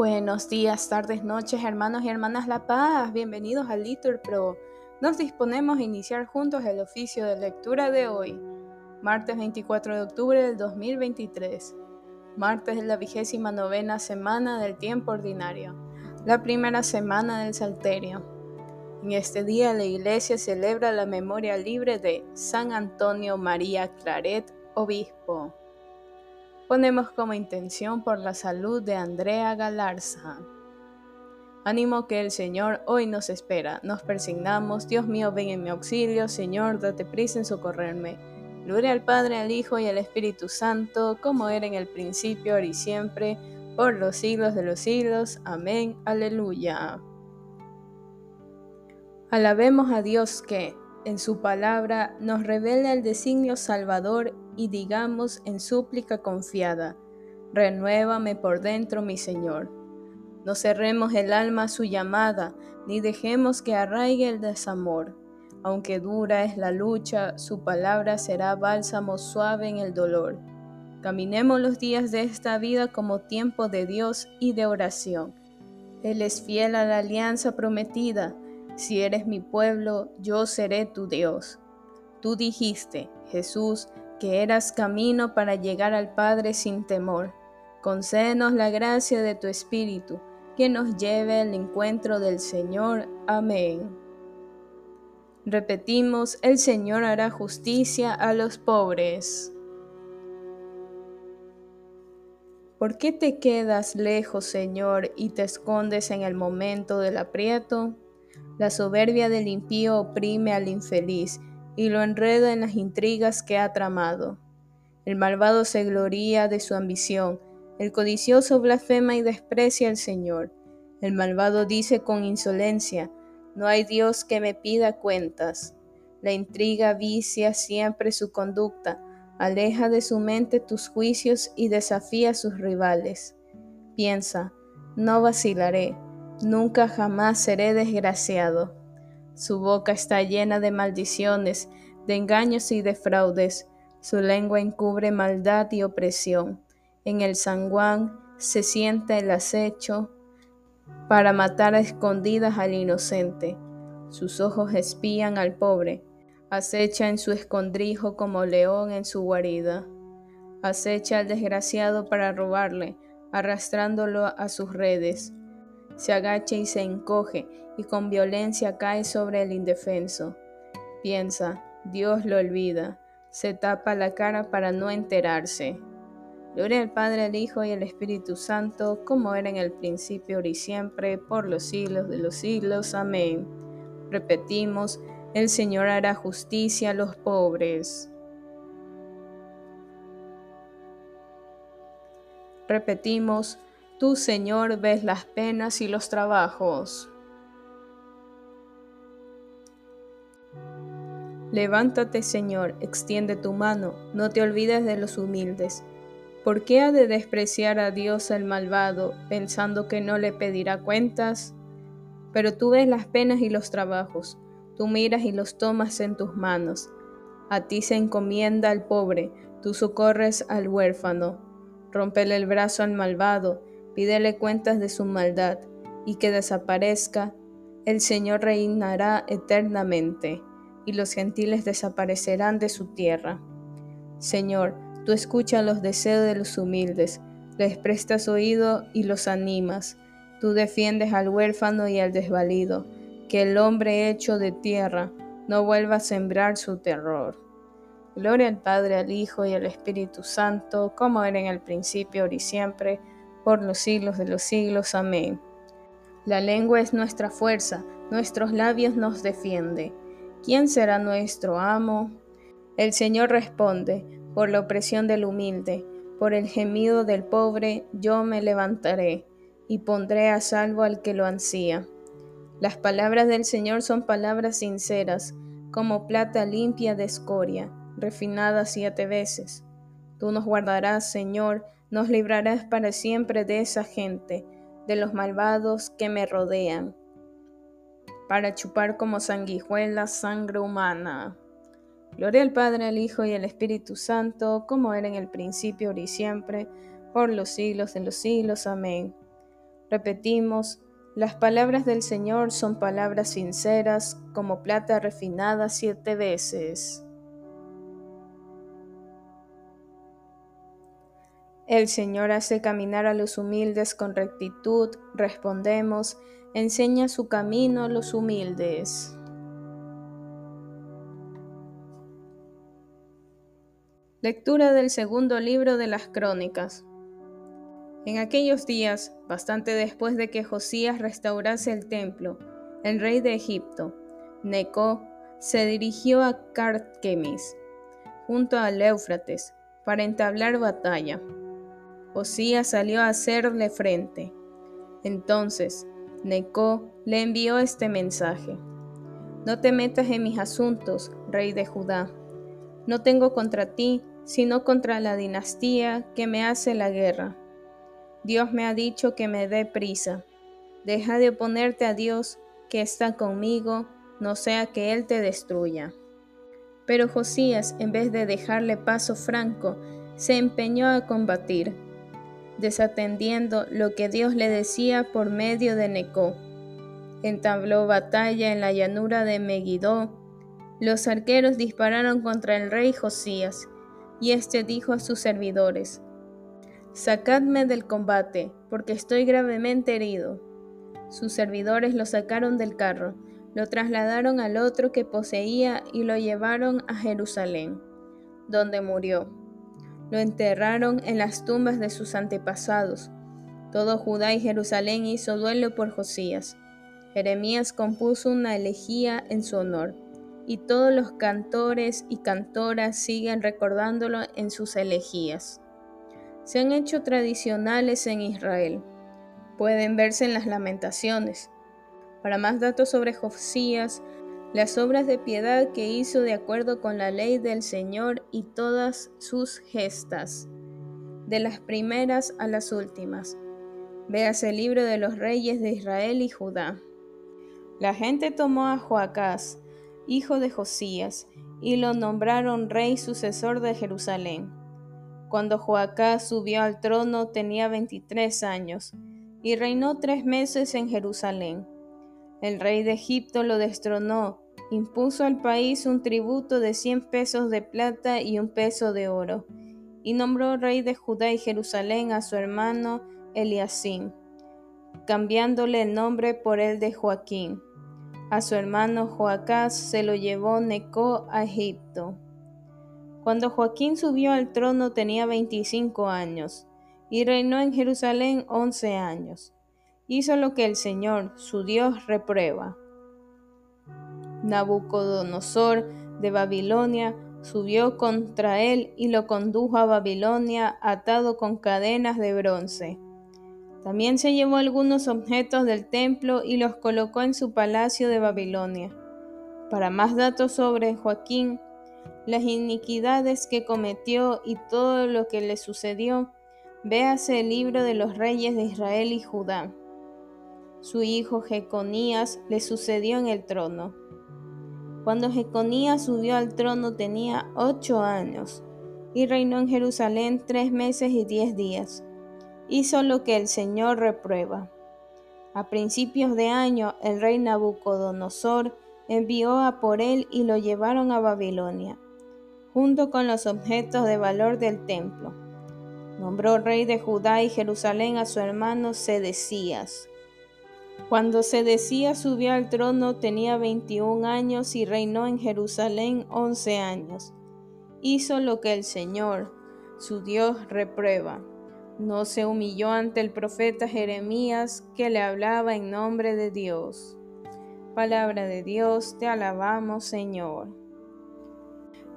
Buenos días, tardes, noches, hermanos y hermanas La Paz. Bienvenidos a Litur Pro. Nos disponemos a iniciar juntos el oficio de lectura de hoy, martes 24 de octubre del 2023, martes de la vigésima novena semana del tiempo ordinario, la primera semana del Salterio. En este día la Iglesia celebra la memoria libre de San Antonio María Claret, obispo ponemos como intención por la salud de Andrea Galarza. Ánimo que el Señor hoy nos espera. Nos persignamos. Dios mío, ven en mi auxilio. Señor, date prisa en socorrerme. Gloria al Padre, al Hijo y al Espíritu Santo, como era en el principio, ahora y siempre, por los siglos de los siglos. Amén. Aleluya. Alabemos a Dios que, en su palabra, nos revela el designio salvador y digamos en súplica confiada, renuévame por dentro, mi Señor. No cerremos el alma a su llamada, ni dejemos que arraigue el desamor. Aunque dura es la lucha, su palabra será bálsamo suave en el dolor. Caminemos los días de esta vida como tiempo de Dios y de oración. Él es fiel a la alianza prometida. Si eres mi pueblo, yo seré tu Dios. Tú dijiste, Jesús, que eras camino para llegar al Padre sin temor. Concédenos la gracia de tu Espíritu, que nos lleve al encuentro del Señor. Amén. Repetimos, el Señor hará justicia a los pobres. ¿Por qué te quedas lejos, Señor, y te escondes en el momento del aprieto? La soberbia del impío oprime al infeliz y lo enreda en las intrigas que ha tramado. El malvado se gloría de su ambición, el codicioso blasfema y desprecia al Señor. El malvado dice con insolencia, no hay Dios que me pida cuentas. La intriga vicia siempre su conducta, aleja de su mente tus juicios y desafía a sus rivales. Piensa, no vacilaré, nunca jamás seré desgraciado. Su boca está llena de maldiciones, de engaños y de fraudes. Su lengua encubre maldad y opresión. En el sanguán se sienta el acecho para matar a escondidas al inocente. Sus ojos espían al pobre. Acecha en su escondrijo como león en su guarida. Acecha al desgraciado para robarle, arrastrándolo a sus redes se agacha y se encoge y con violencia cae sobre el indefenso. Piensa, Dios lo olvida, se tapa la cara para no enterarse. Gloria al Padre, al Hijo y al Espíritu Santo, como era en el principio, ahora y siempre, por los siglos de los siglos. Amén. Repetimos, el Señor hará justicia a los pobres. Repetimos, Tú, Señor, ves las penas y los trabajos. Levántate, Señor, extiende tu mano, no te olvides de los humildes. ¿Por qué ha de despreciar a Dios el malvado, pensando que no le pedirá cuentas? Pero tú ves las penas y los trabajos, tú miras y los tomas en tus manos. A ti se encomienda al pobre, tú socorres al huérfano. Rompele el brazo al malvado, pídele cuentas de su maldad y que desaparezca, el Señor reinará eternamente y los gentiles desaparecerán de su tierra. Señor, tú escuchas los deseos de los humildes, les prestas oído y los animas. Tú defiendes al huérfano y al desvalido, que el hombre hecho de tierra no vuelva a sembrar su terror. Gloria al Padre, al Hijo y al Espíritu Santo, como era en el principio, ahora y siempre, por los siglos de los siglos. Amén. La lengua es nuestra fuerza, nuestros labios nos defiende. ¿Quién será nuestro amo? El Señor responde, por la opresión del humilde, por el gemido del pobre, yo me levantaré y pondré a salvo al que lo ansía. Las palabras del Señor son palabras sinceras, como plata limpia de escoria, refinada siete veces. Tú nos guardarás, Señor, nos librarás para siempre de esa gente, de los malvados que me rodean, para chupar como sanguijuela sangre humana. Gloria al Padre, al Hijo y al Espíritu Santo, como era en el principio, ahora y siempre, por los siglos de los siglos. Amén. Repetimos, las palabras del Señor son palabras sinceras como plata refinada siete veces. El Señor hace caminar a los humildes con rectitud, respondemos, enseña su camino a los humildes. Lectura del segundo libro de las Crónicas. En aquellos días, bastante después de que Josías restaurase el templo, el rey de Egipto, Neco, se dirigió a Carquemis, junto al Éufrates, para entablar batalla. Josías salió a hacerle frente. Entonces, Neco le envió este mensaje. No te metas en mis asuntos, rey de Judá. No tengo contra ti, sino contra la dinastía que me hace la guerra Dios me ha dicho que me dé prisa. Deja de oponerte a Dios que está conmigo, no sea que Él te destruya. Pero Josías, en vez de dejarle paso franco, se empeñó a combatir, desatendiendo lo que Dios le decía por medio de Necó. Entabló batalla en la llanura de Megiddo. Los arqueros dispararon contra el rey Josías, y éste dijo a sus servidores, Sacadme del combate, porque estoy gravemente herido. Sus servidores lo sacaron del carro, lo trasladaron al otro que poseía y lo llevaron a Jerusalén, donde murió. Lo enterraron en las tumbas de sus antepasados. Todo Judá y Jerusalén hizo duelo por Josías. Jeremías compuso una elegía en su honor, y todos los cantores y cantoras siguen recordándolo en sus elegías se han hecho tradicionales en Israel. Pueden verse en las lamentaciones. Para más datos sobre Josías, las obras de piedad que hizo de acuerdo con la ley del Señor y todas sus gestas, de las primeras a las últimas. Véase el libro de los reyes de Israel y Judá. La gente tomó a Joacás, hijo de Josías, y lo nombraron rey sucesor de Jerusalén. Cuando Joacás subió al trono tenía 23 años y reinó tres meses en Jerusalén. El rey de Egipto lo destronó, impuso al país un tributo de 100 pesos de plata y un peso de oro, y nombró rey de Judá y Jerusalén a su hermano Eliasim, cambiándole el nombre por el de Joaquín. A su hermano Joacás se lo llevó Neco a Egipto. Cuando Joaquín subió al trono tenía 25 años y reinó en Jerusalén 11 años. Hizo lo que el Señor, su Dios, reprueba. Nabucodonosor de Babilonia subió contra él y lo condujo a Babilonia atado con cadenas de bronce. También se llevó algunos objetos del templo y los colocó en su palacio de Babilonia. Para más datos sobre Joaquín, las iniquidades que cometió y todo lo que le sucedió, véase el libro de los reyes de Israel y Judá. Su hijo Jeconías le sucedió en el trono. Cuando Jeconías subió al trono tenía ocho años y reinó en Jerusalén tres meses y diez días. Hizo lo que el Señor reprueba. A principios de año el rey Nabucodonosor envió a por él y lo llevaron a Babilonia junto con los objetos de valor del templo. Nombró rey de Judá y Jerusalén a su hermano Sedecías. Cuando Sedecías subió al trono tenía 21 años y reinó en Jerusalén 11 años. Hizo lo que el Señor, su Dios, reprueba. No se humilló ante el profeta Jeremías que le hablaba en nombre de Dios. Palabra de Dios, te alabamos Señor.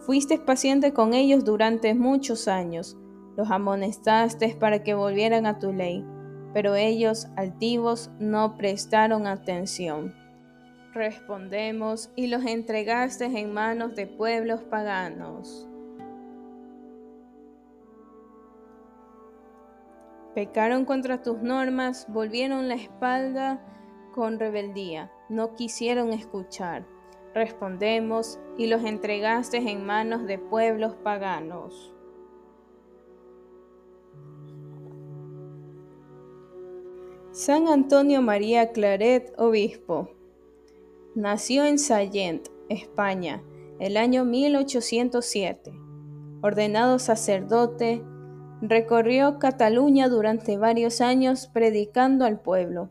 Fuiste paciente con ellos durante muchos años, los amonestaste para que volvieran a tu ley, pero ellos, altivos, no prestaron atención. Respondemos, y los entregaste en manos de pueblos paganos. Pecaron contra tus normas, volvieron la espalda con rebeldía, no quisieron escuchar respondemos, y los entregaste en manos de pueblos paganos. San Antonio María Claret, obispo. Nació en Sallent, España, el año 1807. Ordenado sacerdote, recorrió Cataluña durante varios años predicando al pueblo.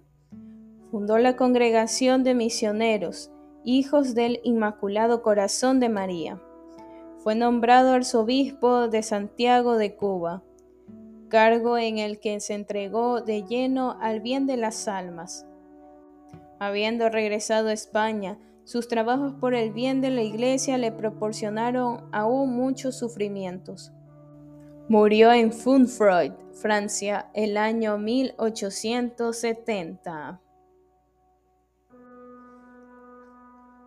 Fundó la Congregación de Misioneros, Hijos del Inmaculado Corazón de María. Fue nombrado arzobispo de Santiago de Cuba cargo en el que se entregó de lleno al bien de las almas. Habiendo regresado a España, sus trabajos por el bien de la Iglesia le proporcionaron aún muchos sufrimientos. Murió en Funfroid, Francia, el año 1870.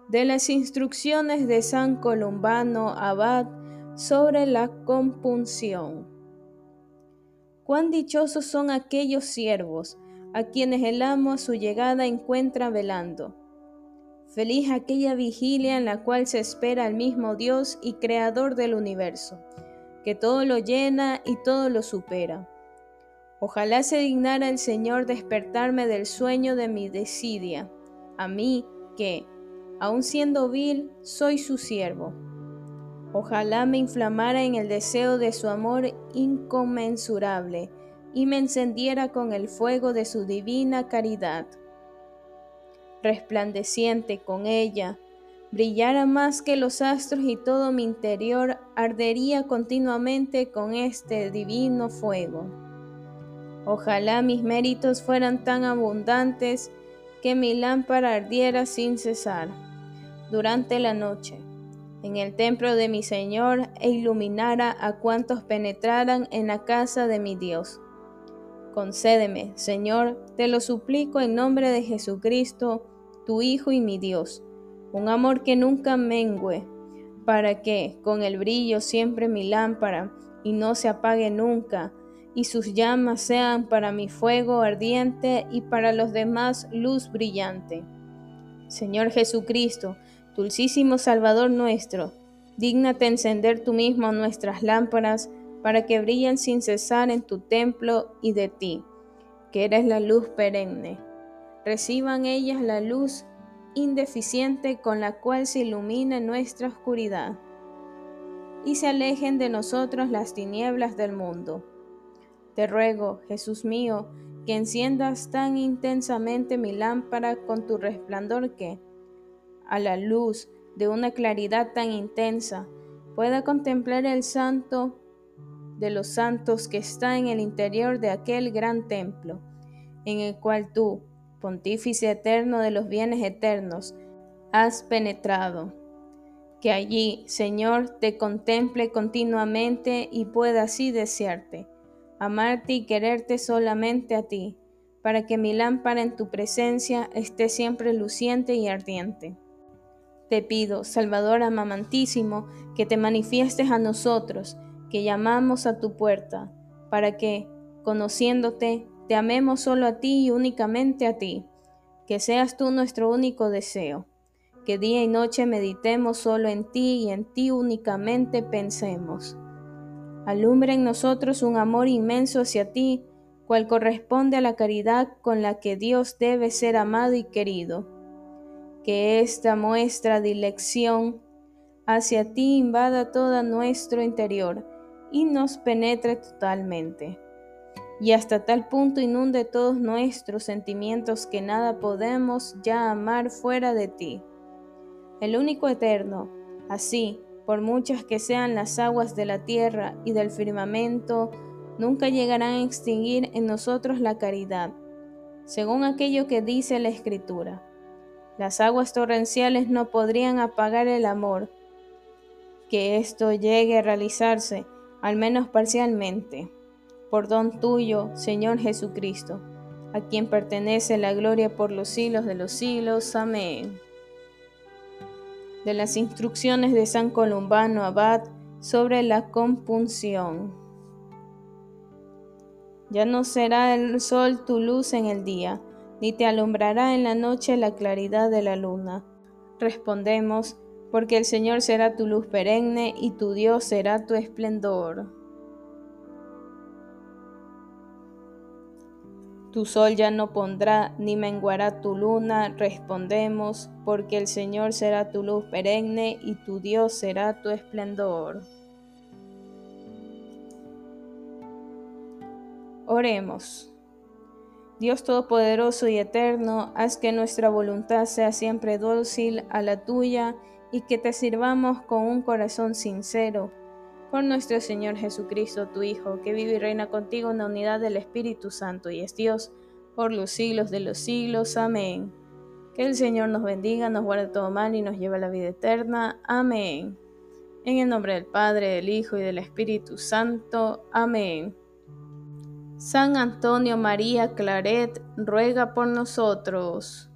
De las instrucciones de San Columbano Abad sobre la compunción. Cuán dichosos son aquellos siervos a quienes el amo a su llegada encuentra velando. Feliz aquella vigilia en la cual se espera al mismo Dios y Creador del universo, que todo lo llena y todo lo supera. Ojalá se dignara el Señor despertarme del sueño de mi desidia, a mí que, aun siendo vil, soy su siervo. Ojalá me inflamara en el deseo de su amor inconmensurable y me encendiera con el fuego de su divina caridad. Resplandeciente con ella, brillara más que los astros y todo mi interior ardería continuamente con este divino fuego. Ojalá mis méritos fueran tan abundantes que mi lámpara ardiera sin cesar durante la noche en el templo de mi Señor e iluminara a cuantos penetraran en la casa de mi Dios. Concédeme, Señor, te lo suplico en nombre de Jesucristo, tu Hijo y mi Dios, un amor que nunca mengüe, para que, con el brillo siempre mi lámpara, y no se apague nunca, y sus llamas sean para mi fuego ardiente y para los demás luz brillante. Señor Jesucristo, Dulcísimo Salvador nuestro, dígnate encender tú mismo nuestras lámparas para que brillen sin cesar en tu templo y de ti, que eres la luz perenne. Reciban ellas la luz indeficiente con la cual se ilumina nuestra oscuridad, y se alejen de nosotros las tinieblas del mundo. Te ruego, Jesús mío, que enciendas tan intensamente mi lámpara con tu resplandor que, a la luz de una claridad tan intensa, pueda contemplar el santo de los santos que está en el interior de aquel gran templo, en el cual tú, pontífice eterno de los bienes eternos, has penetrado. Que allí, Señor, te contemple continuamente y pueda así desearte, amarte y quererte solamente a ti, para que mi lámpara en tu presencia esté siempre luciente y ardiente. Te pido, Salvador amamantísimo, que te manifiestes a nosotros, que llamamos a tu puerta, para que, conociéndote, te amemos solo a ti y únicamente a ti, que seas tú nuestro único deseo, que día y noche meditemos solo en ti y en ti únicamente pensemos. Alumbra en nosotros un amor inmenso hacia ti, cual corresponde a la caridad con la que Dios debe ser amado y querido que esta muestra de elección hacia ti invada todo nuestro interior y nos penetre totalmente, y hasta tal punto inunde todos nuestros sentimientos que nada podemos ya amar fuera de ti. El único eterno, así, por muchas que sean las aguas de la tierra y del firmamento, nunca llegarán a extinguir en nosotros la caridad, según aquello que dice la Escritura las aguas torrenciales no podrían apagar el amor. Que esto llegue a realizarse, al menos parcialmente, por don tuyo, Señor Jesucristo, a quien pertenece la gloria por los siglos de los siglos. Amén. De las instrucciones de San Columbano Abad sobre la compunción. Ya no será el sol tu luz en el día ni te alumbrará en la noche la claridad de la luna. Respondemos, porque el Señor será tu luz perenne y tu Dios será tu esplendor. Tu sol ya no pondrá, ni menguará tu luna, respondemos, porque el Señor será tu luz perenne y tu Dios será tu esplendor. Oremos. Dios Todopoderoso y Eterno, haz que nuestra voluntad sea siempre dócil a la tuya y que te sirvamos con un corazón sincero. Por nuestro Señor Jesucristo, tu Hijo, que vive y reina contigo en la unidad del Espíritu Santo y es Dios, por los siglos de los siglos. Amén. Que el Señor nos bendiga, nos guarde todo mal y nos lleve a la vida eterna. Amén. En el nombre del Padre, del Hijo y del Espíritu Santo. Amén. San Antonio María Claret, ruega por nosotros.